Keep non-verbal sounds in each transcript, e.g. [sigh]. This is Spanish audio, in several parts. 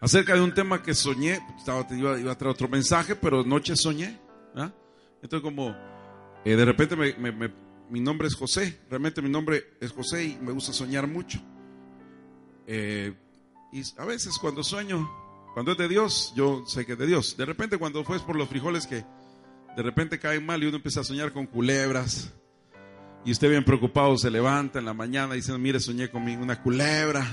acerca de un tema que soñé. Estaba, iba, iba a traer otro mensaje, pero noche soñé. ¿ah? Entonces, como eh, de repente me, me- me- mi nombre es José. Realmente mi nombre es José y me gusta soñar mucho. Eh, y a veces cuando sueño, cuando es de Dios, yo sé que es de Dios. De repente, cuando fue por los frijoles que de repente caen mal y uno empieza a soñar con culebras. Y usted bien preocupado se levanta en la mañana diciendo, mire, soñé con una culebra.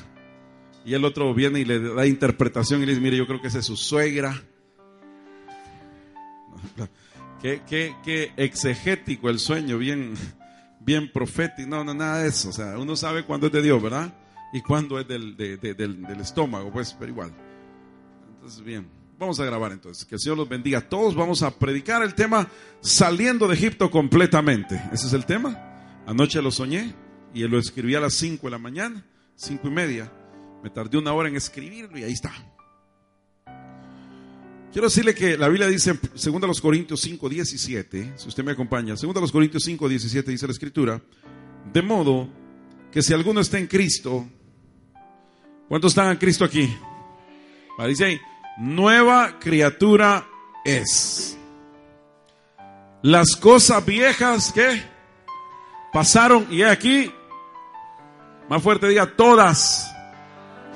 Y el otro viene y le da interpretación y le dice, mire, yo creo que esa es su suegra. Qué, qué, qué exegético el sueño, bien, bien profético. No, no, nada de eso. O sea, uno sabe cuándo es de Dios, ¿verdad? Y cuándo es del, de- de- del, del estómago, pues, pero igual. Entonces, bien, vamos a grabar entonces. Que el Señor los bendiga a todos. Vamos a predicar el tema saliendo de Egipto completamente. Ese es el tema. Anoche lo soñé y lo escribí a las 5 de la mañana, cinco y media. Me tardé una hora en escribirlo y ahí está. Quiero decirle que la Biblia dice, en 2 Corintios 5, 17, si usted me acompaña, 2 Corintios 5, 17 dice la escritura, de modo que si alguno está en Cristo, ¿cuántos están en Cristo aquí? Dice ahí, nueva criatura es. Las cosas viejas que pasaron y aquí, más fuerte diga, todas,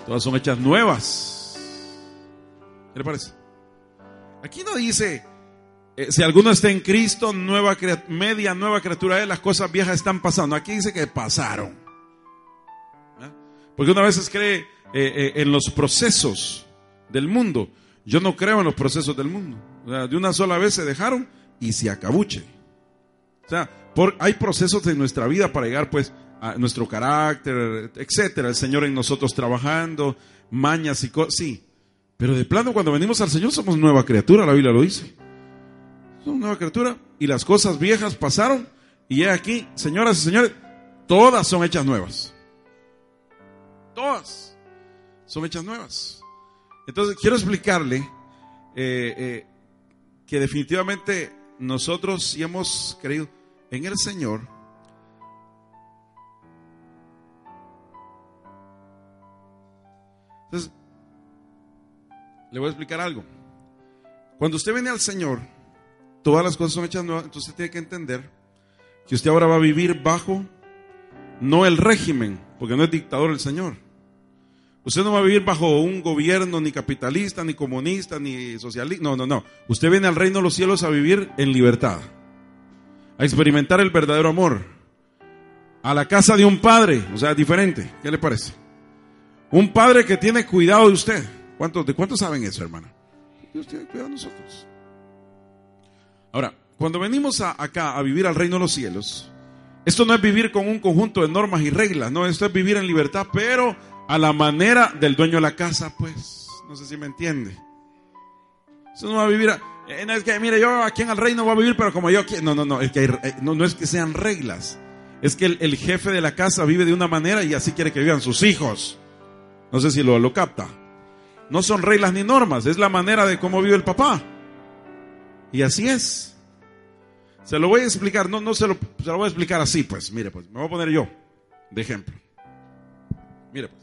todas son hechas nuevas. ¿Qué le parece? Aquí no dice, eh, si alguno está en Cristo, nueva media nueva criatura es, las cosas viejas están pasando. Aquí dice que pasaron. ¿Ah? Porque una vez cree eh, eh, en los procesos del mundo. Yo no creo en los procesos del mundo. De una sola vez se dejaron y se acabuche. O sea, hay procesos en nuestra vida para llegar pues nuestro carácter, etcétera. El Señor en nosotros trabajando, mañas y cosas. Sí, pero de plano cuando venimos al Señor somos nueva criatura, la Biblia lo dice. Somos nueva criatura y las cosas viejas pasaron y aquí, señoras y señores, todas son hechas nuevas. Todas son hechas nuevas. Entonces quiero explicarle eh, eh, que definitivamente nosotros si hemos creído en el Señor, le voy a explicar algo. Cuando usted viene al Señor, todas las cosas son hechas nuevas, entonces usted tiene que entender que usted ahora va a vivir bajo no el régimen, porque no es dictador el Señor. Usted no va a vivir bajo un gobierno ni capitalista, ni comunista, ni socialista. No, no, no. Usted viene al reino de los cielos a vivir en libertad, a experimentar el verdadero amor, a la casa de un padre, o sea, diferente. ¿Qué le parece? Un padre que tiene cuidado de usted. ¿Cuántos, ¿De cuántos saben eso, hermana? Dios tiene cuidado de nosotros. Ahora, cuando venimos acá a vivir al reino de los cielos, esto no es vivir con un conjunto de normas y reglas, no, esto es vivir en libertad, pero a la manera del dueño de la casa, pues, no sé si me entiende. Eso no va a vivir, eh, no es que, mire, yo aquí en el reino voy a vivir, pero como yo quiero, no, no, no, es que eh, no, no es que sean reglas, es que el, el jefe de la casa vive de una manera y así quiere que vivan sus hijos. No sé si lo, lo capta. No son reglas ni normas, es la manera de cómo vive el papá. Y así es. Se lo voy a explicar, no, no se lo, se lo voy a explicar así, pues, mire, pues, me voy a poner yo de ejemplo. Mire, pues.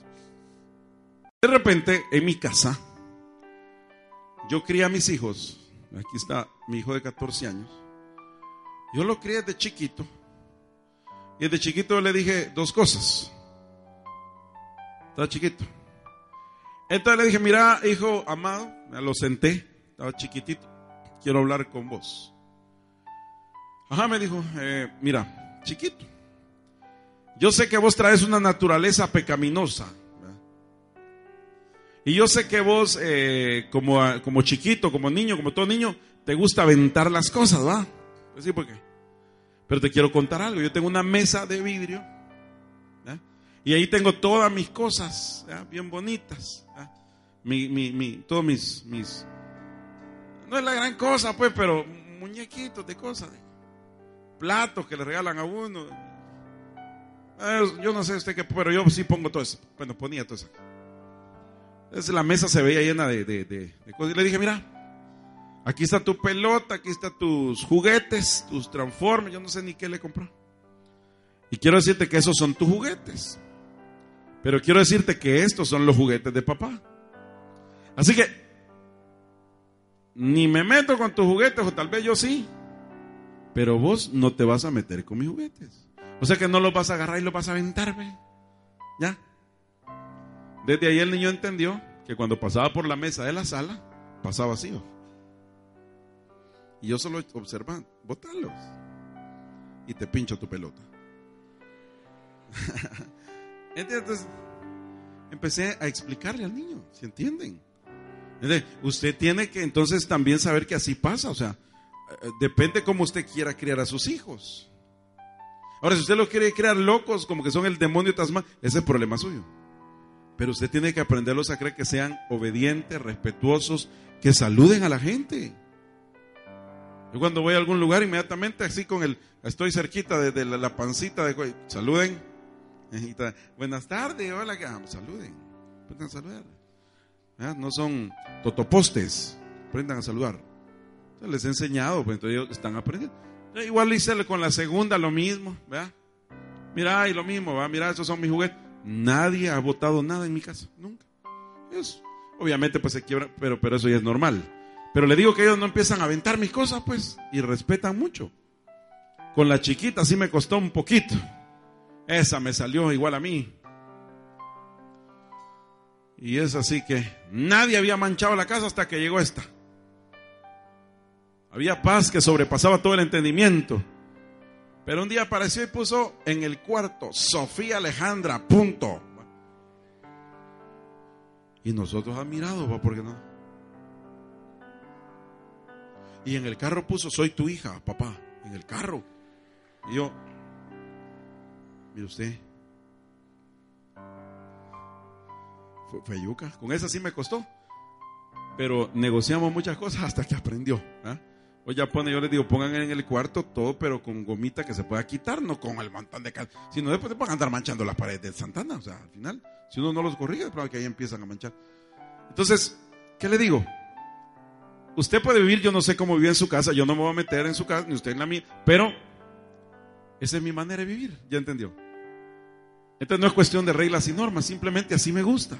De repente, en mi casa, yo crié a mis hijos. Aquí está mi hijo de 14 años. Yo lo crié desde chiquito. Y desde chiquito le dije dos cosas. Estaba chiquito. Entonces le dije, mira, hijo amado, me lo senté, estaba chiquitito, quiero hablar con vos. Ajá, me dijo, eh, mira, chiquito, yo sé que vos traes una naturaleza pecaminosa. Y yo sé que vos, eh, como, como chiquito, como niño, como todo niño, te gusta aventar las cosas, ¿va? Pues sí, ¿por qué? Pero te quiero contar algo. Yo tengo una mesa de vidrio. Y ahí tengo todas mis cosas bien bonitas. mi, mi, mi, todos mis, mis, no es la gran cosa, pues, pero muñequitos de cosas, platos que le regalan a uno. Eh, yo no sé usted qué, pero yo sí pongo todo eso. Bueno, ponía todo eso. Entonces la mesa se veía llena de, de, de, de cosas. Y le dije, mira, aquí está tu pelota, aquí están tus juguetes, tus transformes, yo no sé ni qué le compró. Y quiero decirte que esos son tus juguetes. Pero quiero decirte que estos son los juguetes de papá. Así que ni me meto con tus juguetes, o tal vez yo sí. Pero vos no te vas a meter con mis juguetes. O sea que no los vas a agarrar y los vas a aventar, ¿ve? ¿Ya? Desde ahí el niño entendió que cuando pasaba por la mesa de la sala, pasaba vacío. Y yo solo observando, botalos. Y te pincho tu pelota. [laughs] Entonces, empecé a explicarle al niño, ¿se entienden? Usted tiene que entonces también saber que así pasa, o sea, eh, depende cómo usted quiera criar a sus hijos. Ahora, si usted los quiere criar locos, como que son el demonio tasma, ese es el problema suyo. Pero usted tiene que aprenderlos a creer que sean obedientes, respetuosos, que saluden a la gente. Yo cuando voy a algún lugar, inmediatamente así con el, estoy cerquita de, la, pancita, de, saluden. Buenas tardes, hola, ah, saluden. Aprendan a saludar. No son totopostes, aprendan a saludar. les he enseñado, pues entonces ellos están aprendiendo. Igual hice con la segunda lo mismo, ¿verdad? Mira, y lo mismo, ¿va? Mira, esos son mis juguetes. Nadie ha votado nada en mi casa, nunca. obviamente, pues se quiebra, pero, pero eso ya es normal. Pero le digo que ellos no empiezan a aventar mis cosas, pues, y respetan mucho. Con la chiquita sí me costó un poquito. Esa me salió igual a mí. Y es así que nadie había manchado la casa hasta que llegó esta. Había paz que sobrepasaba todo el entendimiento. Pero un día apareció y puso en el cuarto Sofía Alejandra, punto. Y nosotros admirados, ¿por qué no? Y en el carro puso, soy tu hija, papá, en el carro. Y yo, mire usted, fue, yuca. Con esa sí me costó. Pero negociamos muchas cosas hasta que aprendió. ¿ah? Hoy ya pone, yo les digo, pongan en el cuarto todo, pero con gomita que se pueda quitar, no con el montón de cal. Si no, después te van a andar manchando las paredes de Santana. O sea, al final, si uno no los corrige, es que ahí empiezan a manchar. Entonces, ¿qué le digo? Usted puede vivir, yo no sé cómo vive en su casa, yo no me voy a meter en su casa, ni usted en la mía, pero esa es mi manera de vivir, ¿ya entendió? Entonces no es cuestión de reglas y normas, simplemente así me gusta.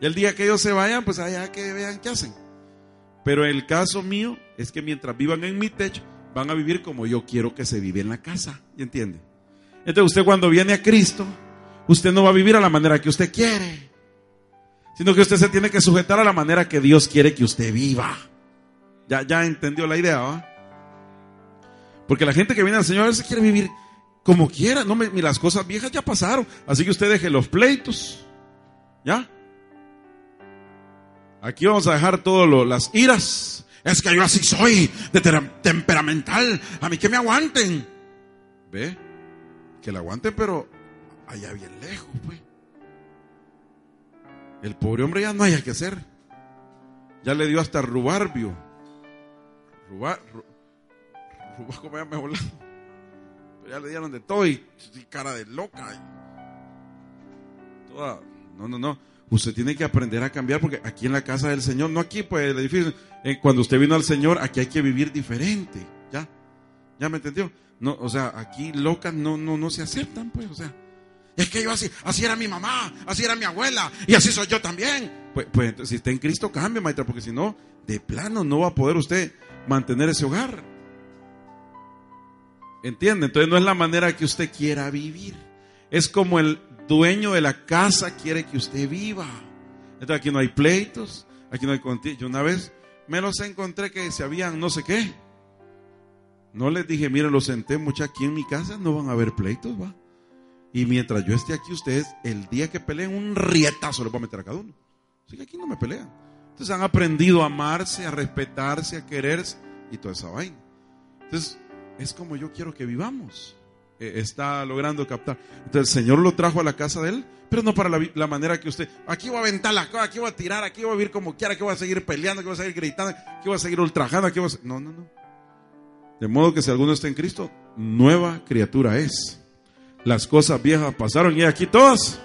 Y el día que ellos se vayan, pues allá que vean qué hacen. Pero el caso mío es que mientras vivan en mi techo, van a vivir como yo quiero que se vive en la casa. ¿Y entiende? Entonces usted cuando viene a Cristo, usted no va a vivir a la manera que usted quiere, sino que usted se tiene que sujetar a la manera que Dios quiere que usted viva. Ya, ya entendió la idea, ¿va? Porque la gente que viene al Señor se quiere vivir como quiera. No, me, las cosas viejas ya pasaron. Así que usted deje los pleitos. ¿Ya? Aquí vamos a dejar todas las iras. Es que yo así soy, de temperamental. A mí que me aguanten. ¿Ve? Que la aguanten, pero allá bien lejos, pues. El pobre hombre ya no haya que hacer. Ya le dio hasta rubarbio. Rubar, rubar, ¿cómo ya me Pero ya le dieron de todo y, cara de loca. no, no, no. Usted tiene que aprender a cambiar porque aquí en la casa del Señor, no aquí, pues el edificio, eh, cuando usted vino al Señor, aquí hay que vivir diferente. ¿Ya? ¿Ya me entendió? No, o sea, aquí locas no, no, no se aceptan, pues, o sea. Es que yo así, así era mi mamá, así era mi abuela, y así soy yo también. Pues, pues si está en Cristo, cambia, maestra, porque si no, de plano no va a poder usted mantener ese hogar. ¿Entiende? Entonces no es la manera que usted quiera vivir. Es como el dueño de la casa quiere que usted viva. Entonces aquí no hay pleitos, aquí no hay contigo. Yo una vez me los encontré que se habían no sé qué. No les dije, miren, los senté mucho aquí en mi casa, no van a haber pleitos, va. Y mientras yo esté aquí, ustedes, el día que peleen, un rietazo les voy a meter a cada uno. Así que aquí no me pelean. Entonces han aprendido a amarse, a respetarse, a quererse y toda esa vaina. Entonces, es como yo quiero que vivamos. eh, está logrando captar. Entonces el Señor lo trajo a la casa de él, pero no para la, manera que usted, aquí voy a aventar la cosa, aquí voy a tirar, aquí voy a vivir como quiera, aquí voy a seguir peleando, aquí voy a seguir gritando, aquí voy a seguir ultrajando, aquí voy a... No, no, no. De modo que si alguno está en Cristo, nueva criatura es. Las cosas viejas pasaron y aquí todas.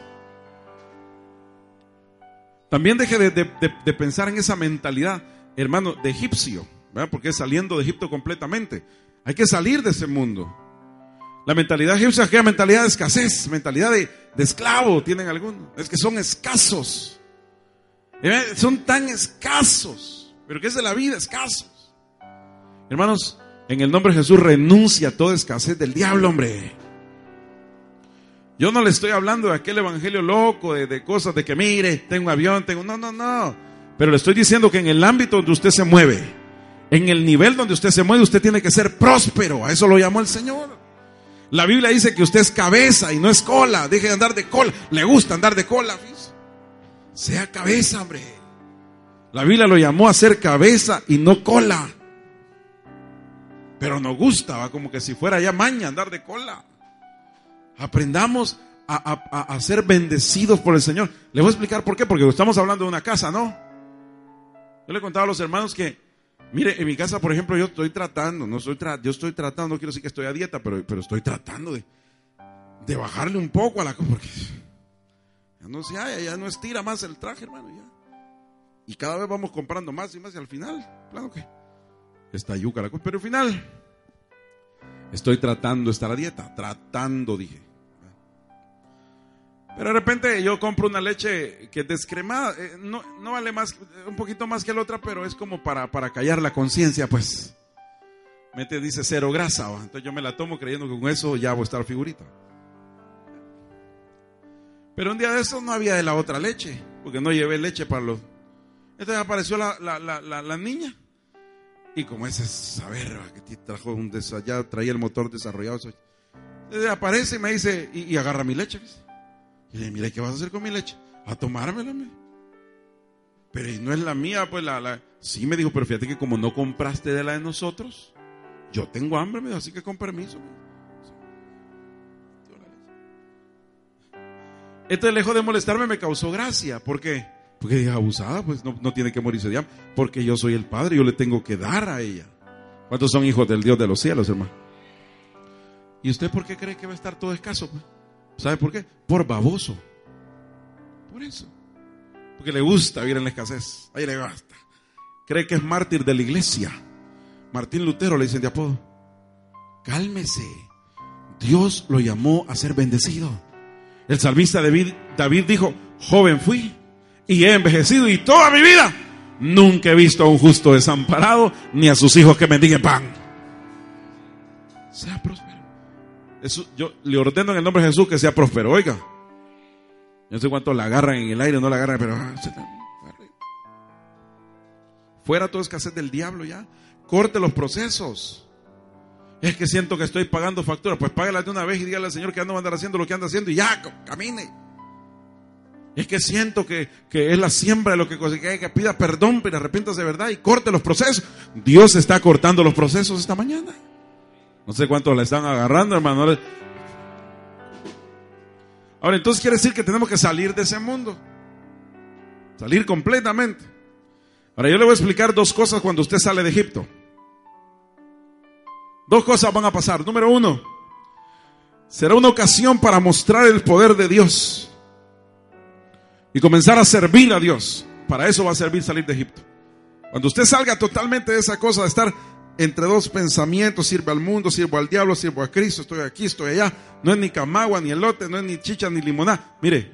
También deje de, de- de- de pensar en esa mentalidad, hermano, de egipcio, ¿verdad? porque es saliendo de Egipto completamente. Hay que salir de ese mundo. La mentalidad egipcia es mentalidad de escasez, mentalidad de, esclavo, tienen algunos. Es que son escasos. ¿Eh? Son tan escasos. Pero que es de la vida, escasos. Hermanos, en el nombre de Jesús renuncia a toda escasez del diablo, hombre. Yo no le estoy hablando de aquel evangelio loco, de, cosas de que mire, tengo avión, tengo... No, no, no. Pero le estoy diciendo que en el ámbito donde usted se mueve, en el nivel donde usted se mueve, usted tiene que ser próspero. A eso lo llamó el Señor. La Biblia dice que usted es cabeza y no es cola. Deje de andar de cola. Le gusta andar de cola. fíjese. Sea cabeza, hombre. La Biblia lo llamó a ser cabeza y no cola. Pero nos gusta, ¿va? como que si fuera ya maña andar de cola. Aprendamos a, a- ser bendecidos por el Señor. Le voy a explicar por qué, porque estamos hablando de una casa, ¿no? Yo le contaba a los hermanos que, mire, en mi casa, por ejemplo, yo estoy tratando, no estoy tra- yo estoy tratando, no quiero decir que estoy a dieta, pero, pero estoy tratando de, de bajarle un poco a la cosa, porque ya no se halla, ya no estira más el traje, hermano, ya. Y cada vez vamos comprando más y más y al final, claro que está yuca la cosa, pero al final estoy tratando de estar a dieta, tratando, dije. Pero de repente yo compro una leche que es descremada, eh, no, no vale más, un poquito más que la otra, pero es como para, para callar la conciencia, pues. Mete, dice cero grasa, entonces yo me la tomo creyendo que con eso ya voy a estar figurita. Pero un día de eso no había de la otra leche, porque no llevé leche para los... Entonces apareció la, la, la, la, niña, y como ese saber que trajo un desa- ya traía el motor desarrollado, entonces aparece y me dice, y, agarra mi leche. Y le dije, mira, ¿qué vas a hacer con mi leche? A tomármela, me. Pero y no es la mía, pues la, la... Sí, me dijo, pero fíjate que como no compraste de la de nosotros, yo tengo hambre, me dijo, así que con permiso. Entonces, lejos de molestarme, me causó gracia. ¿Por qué? Porque dije, abusada, pues no, no tiene que morirse de hambre. Porque yo soy el padre, yo le tengo que dar a ella. ¿Cuántos son hijos del Dios de los cielos, hermano? ¿Y usted por qué cree que va a estar todo escaso? pues? ¿Sabe por qué? Por baboso. Por eso. Porque le gusta vivir en la escasez. Ahí le basta. Cree que es mártir de la iglesia. Martín Lutero le dicen de apodo. Cálmese. Dios lo llamó a ser bendecido. El salmista David, David dijo, joven fui y he envejecido y toda mi vida nunca he visto a un justo desamparado ni a sus hijos que mendiguen pan. Sea próspero. Yo le ordeno en el nombre de Jesús que sea próspero. Oiga, no sé cuánto la agarran en el aire no la agarran, pero ah, fuera toda escasez del diablo ya. Corte los procesos. Es que siento que estoy pagando factura. Pues págala de una vez y dígale al Señor que ando a andar haciendo lo que anda haciendo y ya, camine. Es que siento que, que es la siembra de lo que cose- que pida perdón, pero arrepientas de verdad y corte los procesos. Dios está cortando los procesos esta mañana. No sé cuántos la están agarrando, hermano. Ahora, entonces quiere decir que tenemos que salir de ese mundo. Salir completamente. Ahora, yo le voy a explicar dos cosas cuando usted sale de Egipto. Dos cosas van a pasar. Número uno, será una ocasión para mostrar el poder de Dios y comenzar a servir a Dios. Para eso va a servir salir de Egipto. Cuando usted salga totalmente de esa cosa de estar entre dos pensamientos, sirve al mundo, sirvo al diablo, sirvo a Cristo, estoy aquí, estoy allá, no es ni camagua, ni elote, no es ni chicha, ni limonada. Mire,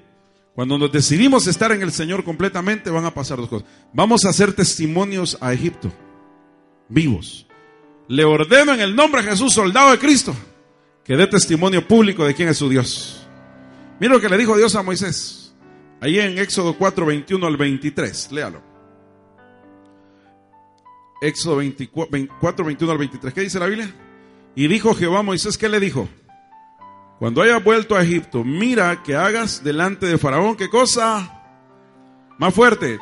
cuando nos decidimos estar en el Señor completamente, van a pasar dos cosas. Vamos a hacer testimonios a Egipto, vivos. Le ordeno en el nombre de Jesús, soldado de Cristo, que dé testimonio público de quién es su Dios. Mira lo que le dijo Dios a Moisés, ahí en Éxodo 4, 21 al 23, léalo. Éxodo 24, 24, 21 al 23. ¿Qué dice la Biblia? Y dijo Jehová a Moisés, ¿qué le dijo? Cuando hayas vuelto a Egipto, mira que hagas delante de Faraón, ¿qué cosa? Más fuerte,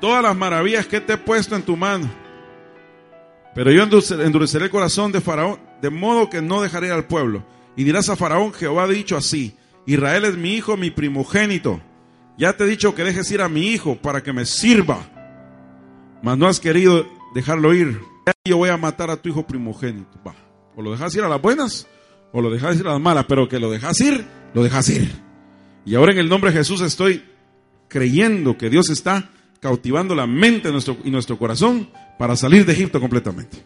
todas las maravillas que te he puesto en tu mano. Pero yo endureceré el corazón de Faraón, de modo que no dejaré al pueblo. Y dirás a Faraón, Jehová ha dicho así, Israel es mi hijo, mi primogénito. Ya te he dicho que dejes ir a mi hijo para que me sirva. Mas no has querido dejarlo ir. Yo voy a matar a tu hijo primogénito. Va. O lo dejas ir a las buenas o lo dejas ir a las malas, pero que lo dejas ir, lo dejas ir. Y ahora en el nombre de Jesús estoy creyendo que Dios está cautivando la mente nuestro, y nuestro corazón para salir de Egipto completamente.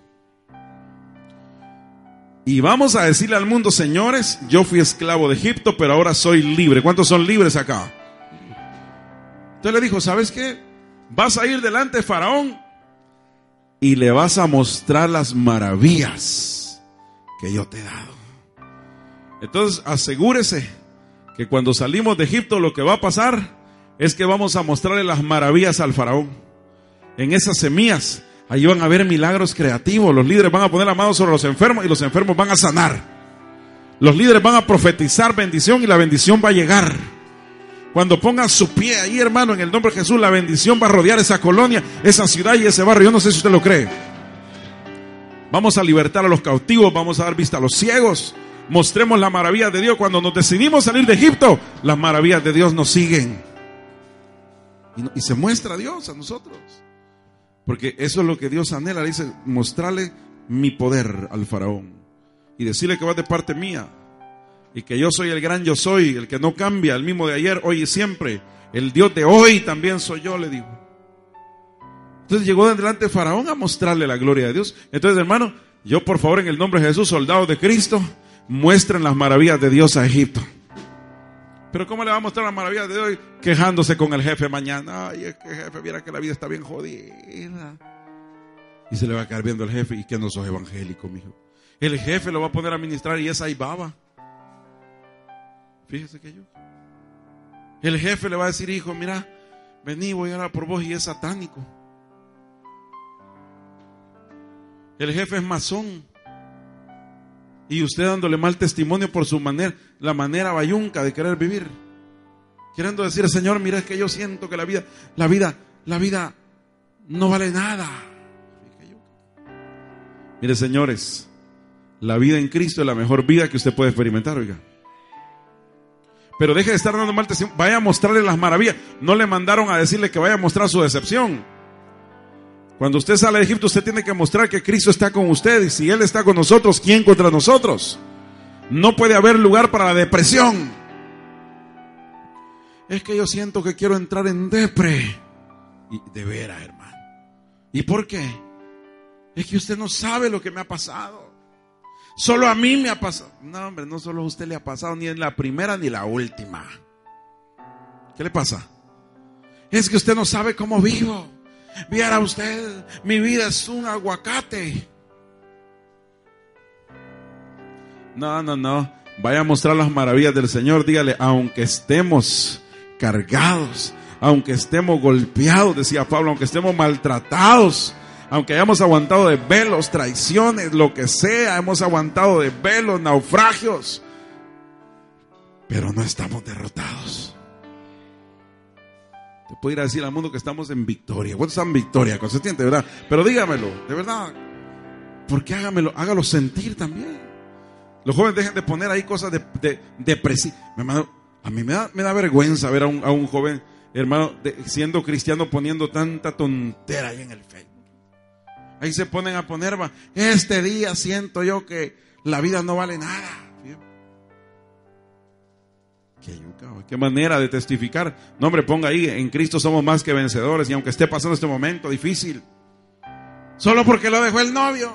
Y vamos a decirle al mundo, señores, yo fui esclavo de Egipto, pero ahora soy libre. ¿Cuántos son libres acá? Entonces le dijo, ¿sabes qué? Vas a ir delante de Faraón y le vas a mostrar las maravillas que yo te he dado. Entonces asegúrese que cuando salimos de Egipto lo que va a pasar es que vamos a mostrarle las maravillas al faraón. En esas semillas, ahí van a haber milagros creativos. Los líderes van a poner la mano sobre los enfermos y los enfermos van a sanar. Los líderes van a profetizar bendición y la bendición va a llegar. Cuando pongan su pie ahí, hermano, en el nombre de Jesús, la bendición va a rodear esa colonia, esa ciudad y ese barrio. Yo no sé si usted lo cree. Vamos a libertar a los cautivos, vamos a dar vista a los ciegos. Mostremos la maravilla de Dios. Cuando nos decidimos salir de Egipto, las maravillas de Dios nos siguen. Y, y se muestra a Dios a nosotros. Porque eso es lo que Dios anhela. Dice, mostrarle mi poder al faraón. Y decirle que va de parte mía. Y que yo soy el gran yo soy, el que no cambia, el mismo de ayer, hoy y siempre. El Dios de hoy también soy yo, le digo. Entonces llegó delante de Faraón a mostrarle la gloria de Dios. Entonces, hermano, yo por favor en el nombre de Jesús, soldado de Cristo, muestren las maravillas de Dios a Egipto. Pero ¿cómo le va a mostrar las maravillas de Dios? Quejándose con el jefe mañana. Ay, es que jefe, viera que la vida está bien jodida. Y se le va a quedar viendo el jefe. ¿Y que no sos evangélico, mijo? El jefe lo va a poner a ministrar y es ahí baba. Fíjese que yo. El jefe le va a decir, hijo, mira, vení, voy a orar por vos y es satánico. El jefe es masón. Y usted dándole mal testimonio por su manera, la manera bayunca de querer vivir. Queriendo decir, Señor, mira, es que yo siento que la vida, la vida, la vida no vale nada. Mire, señores, la vida en Cristo es la mejor vida que usted puede experimentar, oiga. Pero deje de estar dando mal. Vaya a mostrarle las maravillas. No le mandaron a decirle que vaya a mostrar su decepción. Cuando usted sale de Egipto, usted tiene que mostrar que Cristo está con usted. Y si Él está con nosotros, ¿quién contra nosotros? No puede haber lugar para la depresión. Es que yo siento que quiero entrar en depre. Y de veras, hermano. ¿Y por qué? Es que usted no sabe lo que me ha pasado. Solo a mí me ha pasado. No, hombre, no solo a usted le ha pasado, ni en la primera ni la última. ¿Qué le pasa? Es que usted no sabe cómo vivo. Viera usted, mi vida es un aguacate. No, no, no. Vaya a mostrar las maravillas del Señor. Dígale, aunque estemos cargados, aunque estemos golpeados, decía Pablo, aunque estemos maltratados, aunque hayamos aguantado de velos, traiciones, lo que sea, hemos aguantado de velos, naufragios, pero no estamos derrotados. Te puedo ir a decir al mundo que estamos en victoria. ¿Cuántos están en victoria? Consistente, ¿verdad? Pero dígamelo, de verdad. Porque hágamelo, hágalo sentir también. Los jóvenes dejen de poner ahí cosas de, de, depresivas. A mí me da, me da vergüenza ver a un, a un joven, hermano, de, siendo cristiano poniendo tanta tontera ahí en el Facebook. Ahí se ponen a poner, va, este día siento yo que la vida no vale nada. Qué, qué manera de testificar. No, hombre, ponga ahí, en Cristo somos más que vencedores. Y aunque esté pasando este momento difícil, solo porque lo dejó el novio.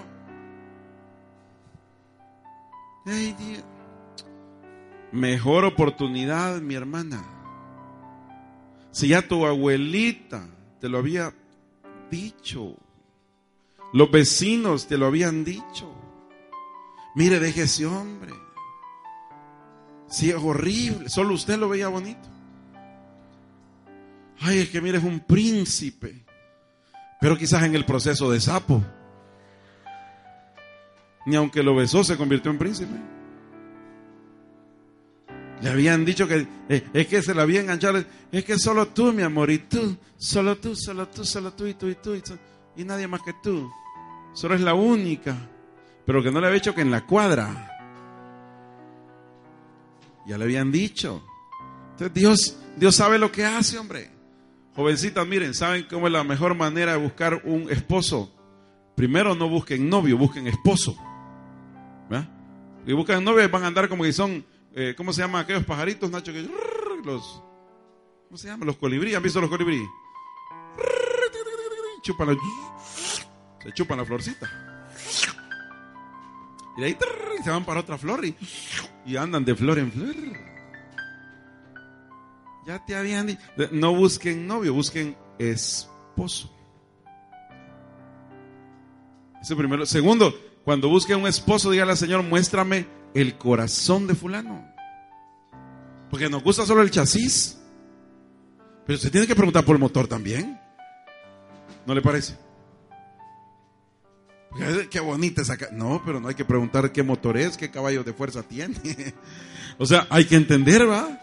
Ay. Mejor oportunidad, mi hermana. Si ya tu abuelita te lo había dicho. Los vecinos te lo habían dicho. Mire, deje ese hombre. Si es horrible, solo usted lo veía bonito. Ay, es que mire, es un príncipe. Pero quizás en el proceso de sapo. Ni aunque lo besó, se convirtió en príncipe. Le habían dicho que eh, es que se le había enganchado. Es que solo tú, mi amor, y tú, solo tú, solo tú, solo tú, y tú, y tú, y, tú, y nadie más que tú. Solo es la única. Pero que no le había hecho que en la cuadra. Ya le habían dicho. Entonces Dios, Dios sabe lo que hace, hombre. Jovencitas, miren, ¿saben cómo es la mejor manera de buscar un esposo? Primero no busquen novio, busquen esposo. ¿verdad? Y buscan novio van a andar como que son, eh, ¿cómo se llaman aquellos pajaritos, Nacho? Que, los, ¿Cómo se llaman? Los colibríes. ¿Han visto los colibríes? Chupan la, se chupan la florcita. Y de ahí se van para otra flor y, y andan de flor en flor. Ya te habían dicho. No busquen novio, busquen esposo. Ese primero. Segundo, cuando busquen un esposo, dígale al Señor, muéstrame el corazón de fulano. Porque nos gusta solo el chasis. Pero se tiene que preguntar por el motor también. ¿No le parece? [laughs] Qué bonita esa. No, pero no hay que preguntar qué motor es, qué caballo de fuerza tiene. [laughs] o sea, hay que entender, ¿va?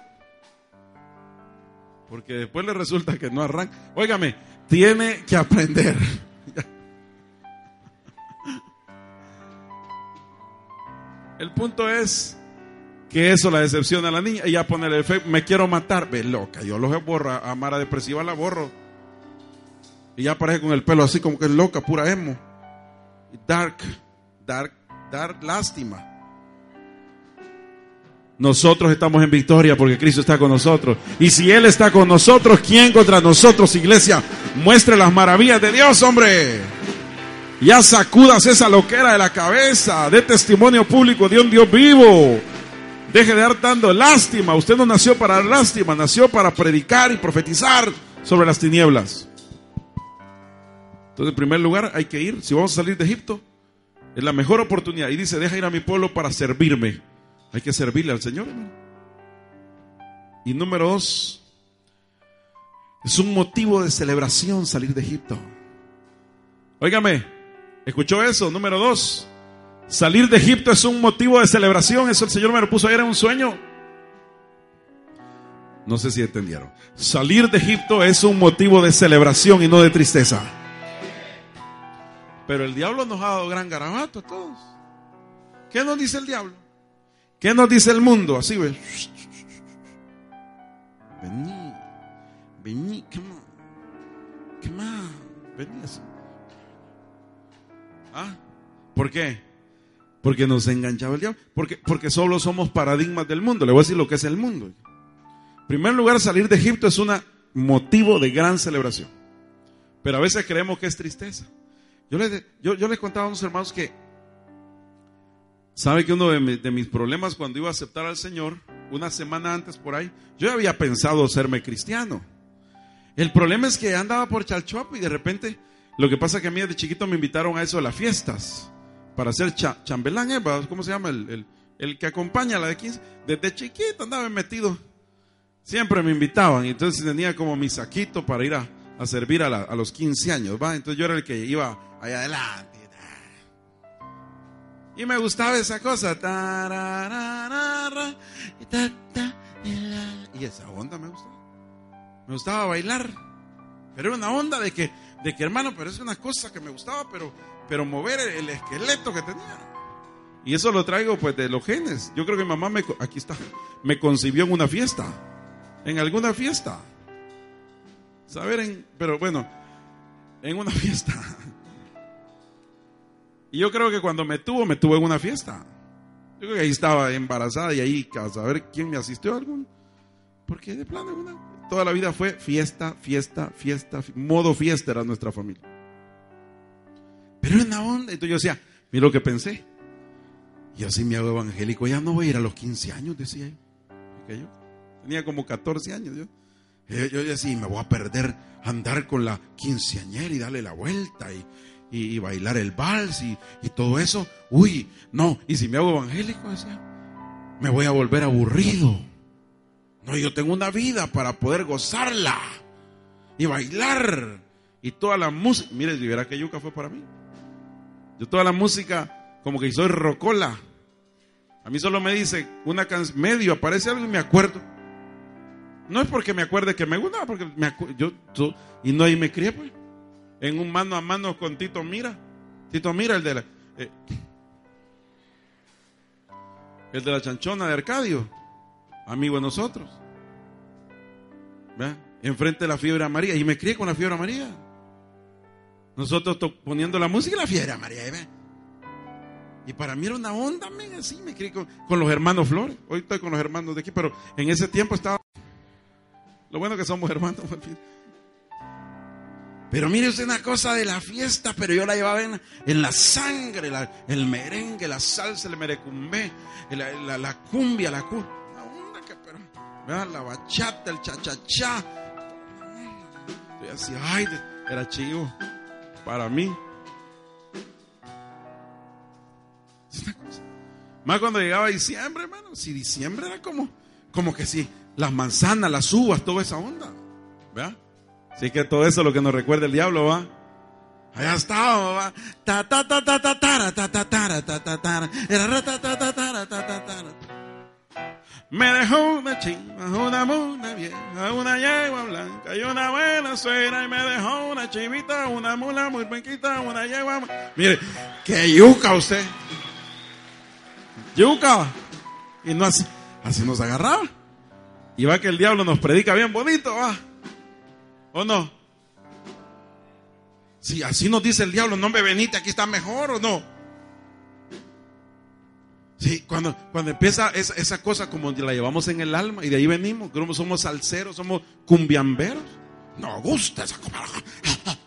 Porque después le resulta que no arranca. Óigame, tiene que aprender. [laughs] El punto es que eso la decepciona a la niña. Ya pone el efecto, me quiero matar. Ve loca, yo los borro. A Mara depresiva la borro. Y ya aparece con el pelo así como que es loca, pura emo. Dark, dark, dark, lástima. Nosotros estamos en victoria porque Cristo está con nosotros. Y si Él está con nosotros, ¿quién contra nosotros, iglesia? Muestre las maravillas de Dios, hombre. Ya sacudas esa loquera de la cabeza. De testimonio público de un Dios vivo. Deje de dar dando lástima. Usted no nació para dar lástima, nació para predicar y profetizar sobre las tinieblas. Entonces, en primer lugar, hay que ir. Si vamos a salir de Egipto, es la mejor oportunidad. Y dice, deja ir a mi pueblo para servirme. Hay que servirle al Señor. Y número dos, es un motivo de celebración salir de Egipto. Óigame, ¿escuchó eso? Número dos, salir de Egipto es un motivo de celebración. Eso el Señor me lo puso ayer en un sueño. No sé si entendieron. Salir de Egipto es un motivo de celebración y no de tristeza. Pero el diablo nos ha dado gran garabato a todos. ¿Qué nos dice el diablo? ¿Qué nos dice el mundo? Así, ve. Vení, vení, come on, come on, vení así. ¿Ah? ¿Por qué? Porque nos enganchaba el diablo. Porque, porque solo somos paradigmas del mundo. Le voy a decir lo que es el mundo. En primer lugar, salir de Egipto es un motivo de gran celebración. Pero a veces creemos que es tristeza. Yo les, yo, yo les contaba a unos hermanos que, ¿sabe que uno de, mis problemas cuando iba a aceptar al Señor, una semana antes por ahí, yo ya había pensado serme cristiano. El problema es que andaba por Chalchuap y de repente, lo que pasa es que a mí de chiquito me invitaron a eso de las fiestas, para hacer cha, chambelán, ¿eh? ¿cómo se llama? El, el, el, que acompaña a la de 15. Desde chiquito andaba metido. Siempre me invitaban entonces tenía como mi saquito para ir a, a servir a, a, los 15 años, ¿va? Entonces yo era el que iba allá adelante. Y me gustaba esa cosa. Y esa onda me gustaba. Me gustaba bailar. Pero era una onda de que, de que hermano, pero es una cosa que me gustaba, pero, pero mover el, el esqueleto que tenía. Y eso lo traigo pues de los genes. Yo creo que mi mamá me, aquí está, me concibió en una fiesta. En alguna fiesta. Saber en, pero bueno, en una fiesta. Y yo creo que cuando me tuvo, me tuvo en una fiesta. Yo creo que ahí estaba embarazada y ahí a saber quién me asistió algún. Porque de plano, una, toda la vida fue fiesta, fiesta, fiesta, modo fiesta era nuestra familia. Pero en la onda, entonces yo decía, mira lo que pensé. Y así me hago evangélico, ya no voy a ir a los 15 años, decía yo tenía como 14 años. Yo, yo, yo decía, me voy a perder andar con la quinceañera y darle la vuelta y, y, bailar el vals y, y, todo eso. Uy, no, y si me hago evangélico, decía, me voy a volver aburrido. No, yo tengo una vida para poder gozarla y bailar y toda la música. Mire, si verá que yuca fue para mí. Yo toda la música, como que soy rocola. A mí solo me dice una canción, medio aparece algo y me acuerdo. No es porque me acuerde que me gusta, porque me yo, yo, y no ahí me crié, pues. En un mano a mano con Tito Mira. Tito Mira, el de la, eh, el de la chanchona de Arcadio. amigo de nosotros. ¿Ve? Enfrente de la fiebre amarilla. Y me crié con la fiebre amarilla. Nosotros poniendo la música y la fiebre amarilla. ¿ve? Y para mí era una onda, men, así me crié con, con los hermanos Flores. Hoy estoy con los hermanos de aquí, pero en ese tiempo estaba. Lo bueno que somos hermanos. Pero mire usted una cosa de la fiesta, pero yo la llevaba en, la sangre, el merengue, la salsa, el merecumbé, la, la- la cumbia, la cu- la bachata, el cha-cha-cha. Estoy así, ay, era chivo para mí. Es una cosa. Más cuando llegaba diciembre, hermano, si diciembre era como, como que sí, las manzanas, las uvas, toda esa onda, ¿verdad? Así que todo eso es lo que nos recuerda el diablo, ¿va? Allá estábamos, ¿va? Ta ta ta ta ta ta ta ta ta ta ta ta ta ta tara. Me dejó una chiva, una mula vieja, una yegua blanca y una buena suegra y me dejó una chivita, una mula muy blanquita, una yegua. Mire, que yuca usted. Yuca. Y no así, así nos agarraba. Y va que el diablo nos predica bien bonito, va. ¿O no? Si así nos dice el diablo, no me venite, aquí está mejor o no. Sí, cuando, cuando empieza esa, esa cosa como la llevamos en el alma y de ahí venimos, como somos salseros, somos cumbiamberos. Nos gusta esa cosa. [laughs]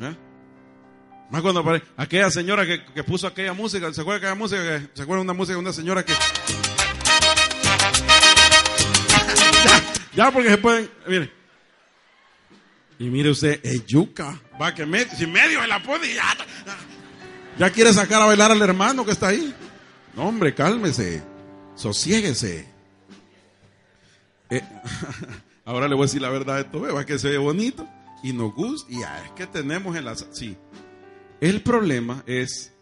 ¿Eh? Más cuando aquella señora que, que puso aquella música, ¿se acuerda de aquella música? ¿Se acuerda de una música de una señora que... ya, porque se pueden... Mire. Y mire usted, es yuca. Va que si medio se la pone ya, quiere sacar a bailar al hermano que está ahí. No, hombre, cálmese. Sosiéguese. Eh, [laughs] ahora le voy a decir la verdad de esto. Va que se ve bonito y nos gusta. Y ya, es que tenemos en la... Sí. El problema es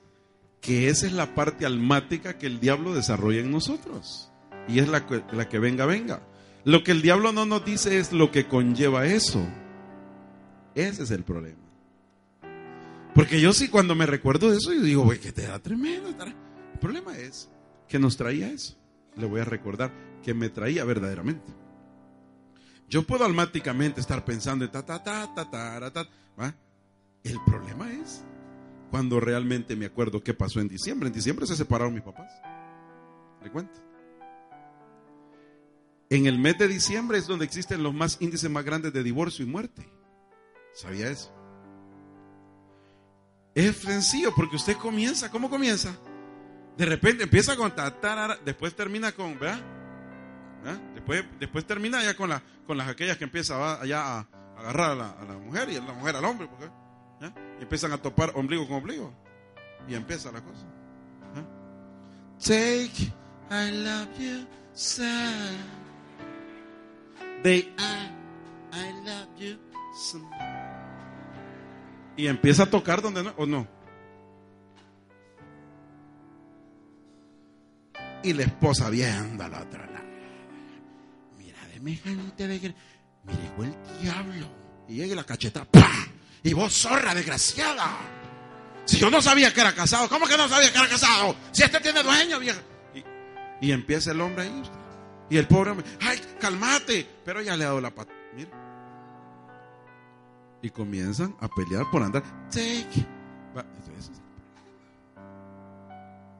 que esa es la parte almática que el diablo desarrolla en nosotros. Y es la que venga, venga. Lo que el diablo no nos dice es lo que conlleva eso. Ese es el problema. Porque yo sí, cuando me recuerdo de eso, yo digo, güey, que te da tremendo. estar-". El problema es que nos traía eso. Le voy a recordar que me traía verdaderamente. Yo puedo almáticamente estar pensando en ta, ta, ta, ta, ta, ta, ¿va? El problema es cuando realmente me acuerdo qué pasó en diciembre. En diciembre se separaron mis papás. ¿Le cuento? En el mes de diciembre es donde existen los más índices más grandes de divorcio y muerte. ¿Sabía eso? Es sencillo porque usted comienza, ¿cómo comienza? De repente empieza con ta, después termina con, ¿verdad? ¿verdad? Después, después termina ya con, la, con las aquellas que empieza allá a agarrar a la, a mujer y la mujer al hombre, ¿ya? y empiezan a topar ombligo con ombligo y empieza la cosa. ¿ya? Take, I love you, son. They, I, I love you, son. Y empieza a tocar donde no, o no. Y la esposa viendo al otro lado. Mira, deme gente de... Me llegó el diablo. Y llega la cacheta. ¡pah! Y vos, zorra desgraciada. Si yo no sabía que era casado, ¿cómo que no sabía que era casado? Si este tiene dueño, vieja. Y, y empieza el hombre ahí. Y el pobre hombre, ay, cálmate. Pero ya le ha dado la pata. Mira. Y comienzan a pelear por andar.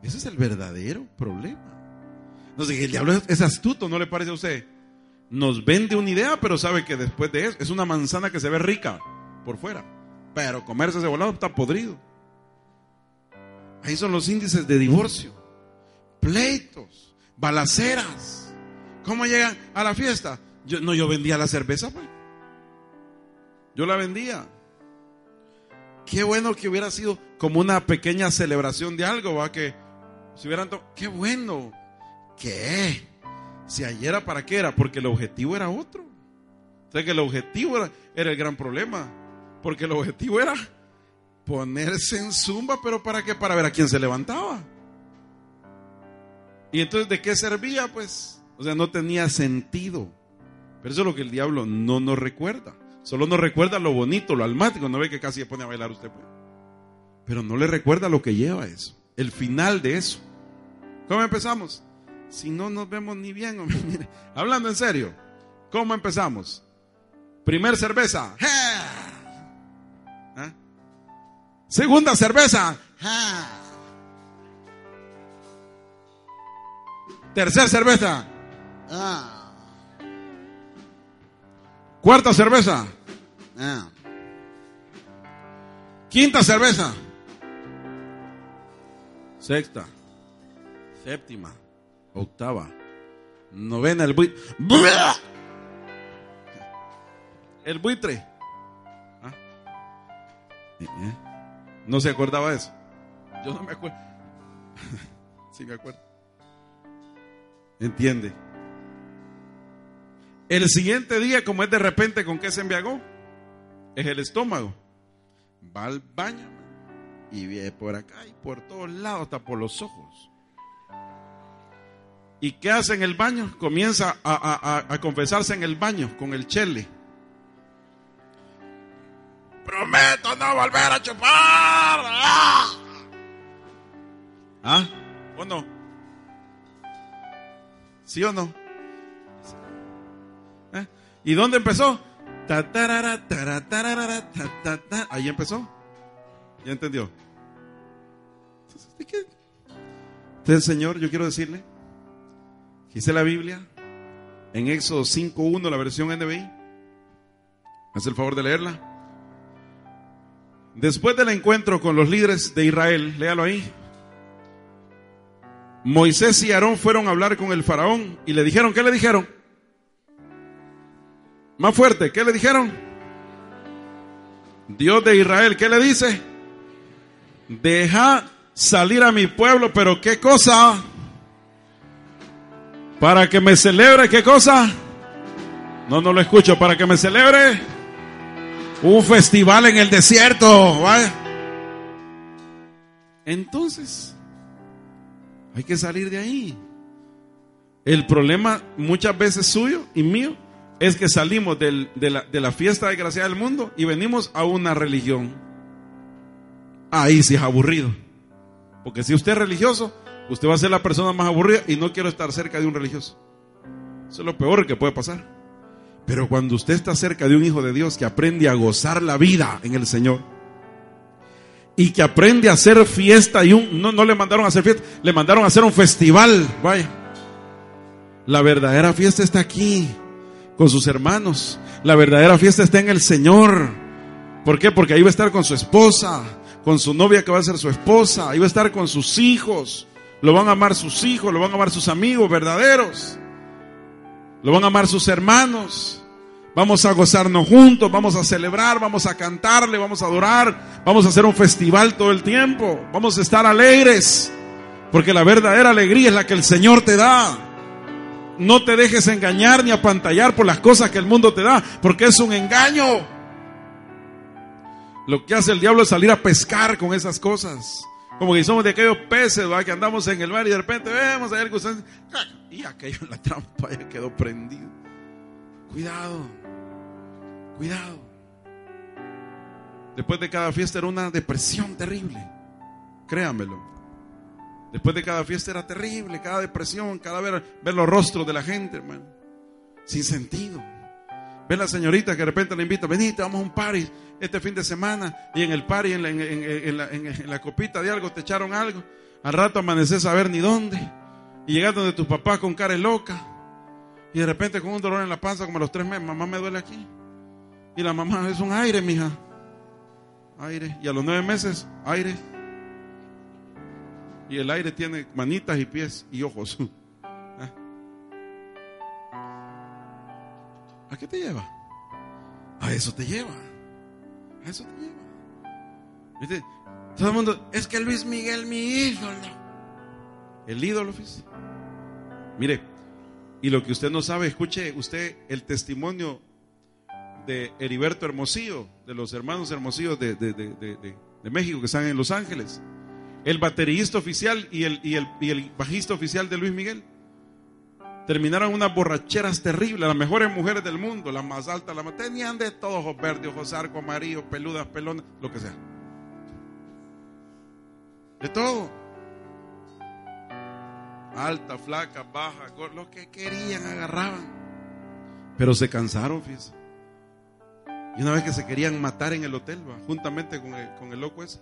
Ese es, el verdadero problema. No sé, el diablo es astuto, ¿no le parece a usted? Nos vende una idea, pero sabe que después de eso es una manzana que se ve rica por fuera. Pero comerse ese volado está podrido. Ahí son los índices de divorcio, pleitos, balaceras. ¿Cómo llegan a la fiesta? No, yo vendía la cerveza, pues. Yo la vendía. Qué bueno que hubiera sido como una pequeña celebración de algo, va que si hubieran qué bueno. ¿Qué? Si ayer era para qué era, porque el objetivo era otro. O sea que el objetivo era, era el gran problema. Porque el objetivo era ponerse en zumba, pero ¿para qué? Para ver a quién se levantaba. Y entonces, ¿de qué servía? Pues, o sea, no tenía sentido. Pero eso es lo que el diablo no nos recuerda. Solo nos recuerda lo bonito, lo almático. No ve que casi se pone a bailar usted. Pues? Pero no le recuerda lo que lleva eso. El final de eso. ¿Cómo empezamos? Si no nos vemos ni bien, [laughs] hablando en serio, ¿cómo empezamos? Primer cerveza. ¿Ah? Segunda cerveza. Tercer cerveza. Cuarta cerveza. Quinta cerveza. Sexta. Séptima. Octava. Novena, el buitre. El buitre. ¿Ah? Eh. No se acordaba de eso. Yo no me acuerdo. [laughs] sí me acuerdo. ¿Entiende? El siguiente día, como es de repente, ¿con qué se embriagó? Es el estómago. Va al baño y viene por acá y por todos lados, hasta por los ojos. ¿Y qué hace en el baño? Comienza a, a, a confesarse en el baño con el chele. Prometo no volver a chupar. ¿Ah? ¿Ah? ¿O no? ¿Sí o no? ¿Y dónde empezó? Ahí empezó. ¿Ya entendió? Entonces, Señor, yo quiero decirle, dice la Biblia, en Éxodo 5.1, la versión NBI, haz el favor de leerla. Después del encuentro con los líderes de Israel, léalo ahí. Moisés y Aarón fueron a hablar con el faraón y le dijeron, ¿qué le dijeron? Más fuerte, ¿qué le dijeron? Dios de Israel, ¿qué le dice? Deja salir a mi pueblo, pero ¿qué cosa? Para que me celebre, ¿qué cosa? No, no lo escucho, para que me celebre un festival en el desierto. ¿vale? Entonces, hay que salir de ahí. El problema muchas veces suyo y mío es que salimos de, la, de la fiesta desgraciada del mundo y venimos a una religión. Ahí sí es aburrido. Porque si usted es religioso, usted va a ser la persona más aburrida y no quiero estar cerca de un religioso. Eso es lo peor que puede pasar. Pero cuando usted está cerca de un hijo de Dios que aprende a gozar la vida en el Señor y que aprende a hacer fiesta y un no, no le mandaron a hacer fiesta, le mandaron a hacer un festival, vaya. La verdadera fiesta está aquí con sus hermanos. La verdadera fiesta está en el Señor. ¿Por qué? Porque ahí va a estar con su esposa, con su novia que va a ser su esposa, ahí va a estar con sus hijos. Lo van a amar sus hijos, lo van a amar sus amigos verdaderos. Lo van a amar sus hermanos. Vamos a gozarnos juntos, vamos a celebrar, vamos a cantarle, vamos a adorar, vamos a hacer un festival todo el tiempo, vamos a estar alegres, porque la verdadera alegría es la que el Señor te da. No te dejes engañar ni apantallar por las cosas que el mundo te da, porque es un engaño. Lo que hace el diablo es salir a pescar con esas cosas. Como que somos de aquellos peces ¿verdad? que andamos en el mar y de repente vemos a que usted y aquello en la trampa ya quedó prendido. Cuidado, cuidado. Después de cada fiesta era una depresión terrible. Créanmelo. Después de cada fiesta era terrible, cada depresión, cada ver, ver los rostros de la gente, hermano. Sin sentido. Ve la señorita que de repente le invita, venite, vamos a un party este fin de semana. Y en el party, en la, copita de algo, te echaron algo. Al rato amaneces a ver ni dónde. Y llegas donde tu papá con cara loca. Y de repente con un dolor en la panza, como a los tres meses, mamá me duele aquí. Y la mamá es un aire, mija. Aire. Y a los nueve meses, aire. Y el aire tiene manitas y pies y ojos. [laughs] ¿A qué te lleva? A eso te lleva. A eso te lleva. ¿Viste? Todo el mundo, es que Luis Miguel, mi ídolo. El ídolo, fíjese. Mire, y lo que usted no sabe, escuche usted el testimonio de Heriberto Hermosillo, de los hermanos Hermosillo de, de, de, de, México que están en Los Ángeles. El baterista oficial y el, y el, y el bajista oficial de Luis Miguel terminaron unas borracheras terribles, las mejores mujeres del mundo, las más altas, las más tenían de todos ojos verdes, ojos arco, amarillos, peludas, pelonas, lo que sea. De todo. Alta, flaca, baja, lo que querían agarraban. Pero se cansaron, fíjese. Y una vez que se querían matar en el hotel, juntamente con el, con el loco ese.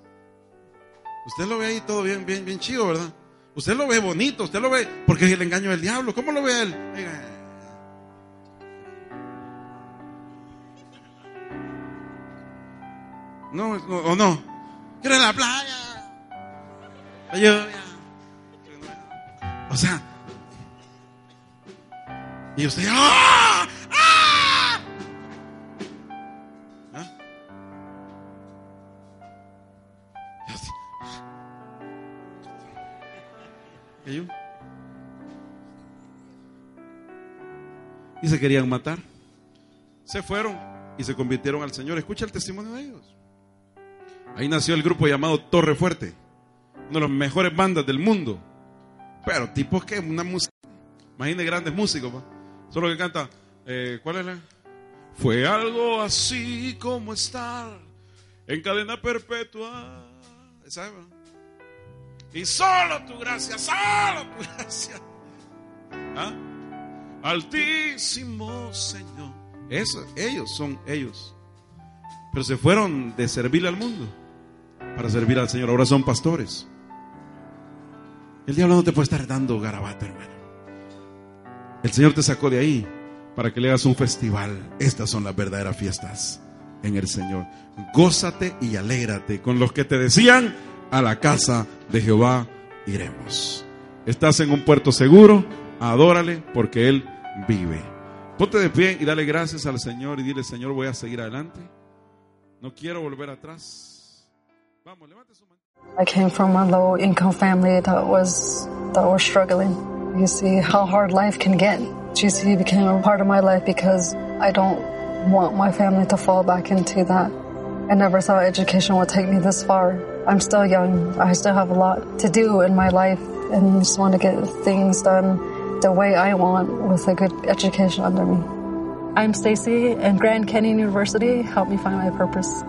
Usted lo ve ahí todo bien, bien, bien chido, ¿verdad? Usted lo ve bonito, usted lo ve, porque es el engaño del diablo. ¿Cómo lo ve él? No, no, o no. Quiero la playa. La. O sea. Y usted. ¡Ah! Querían matar. Se fueron y se convirtieron al Señor. Escucha el testimonio de ellos. Ahí nació el grupo llamado Torre Fuerte, una de las mejores bandas del mundo. Pero tipos que una música, imagínate grandes músicos, pa. solo que canta, eh, ¿cuál es la? Fue algo así como estar en cadena perpetua. ¿Sabes? Y solo tu gracia, solo tu [laughs] gracia. ¿Ah? Altísimo Señor. Ellos son ellos. Pero se fueron de servirle al mundo para servir al Señor. Ahora son pastores. El diablo no te puede estar dando garabato, hermano. El Señor te sacó de ahí para que le hagas un festival. Estas son las verdaderas fiestas en el Señor. Gózate y alégrate con los que te decían, a la casa de Jehová iremos. Estás en un puerto seguro, adórale porque Él vive. Ponte de pie y dale gracias al Señor y dile, Señor, voy a seguir adelante. No quiero volver atrás. Vamos, levante su mano. I came from a low income family that was that was struggling. You see how hard life can get. GC became a part of my life because I don't want my family to fall back into that. I never thought education would take me this far. I'm still young. I still have a lot to do in my life and just want to get things done the way I want with a good education under me. I'm Stacy and Grand Canyon University helped me find my purpose.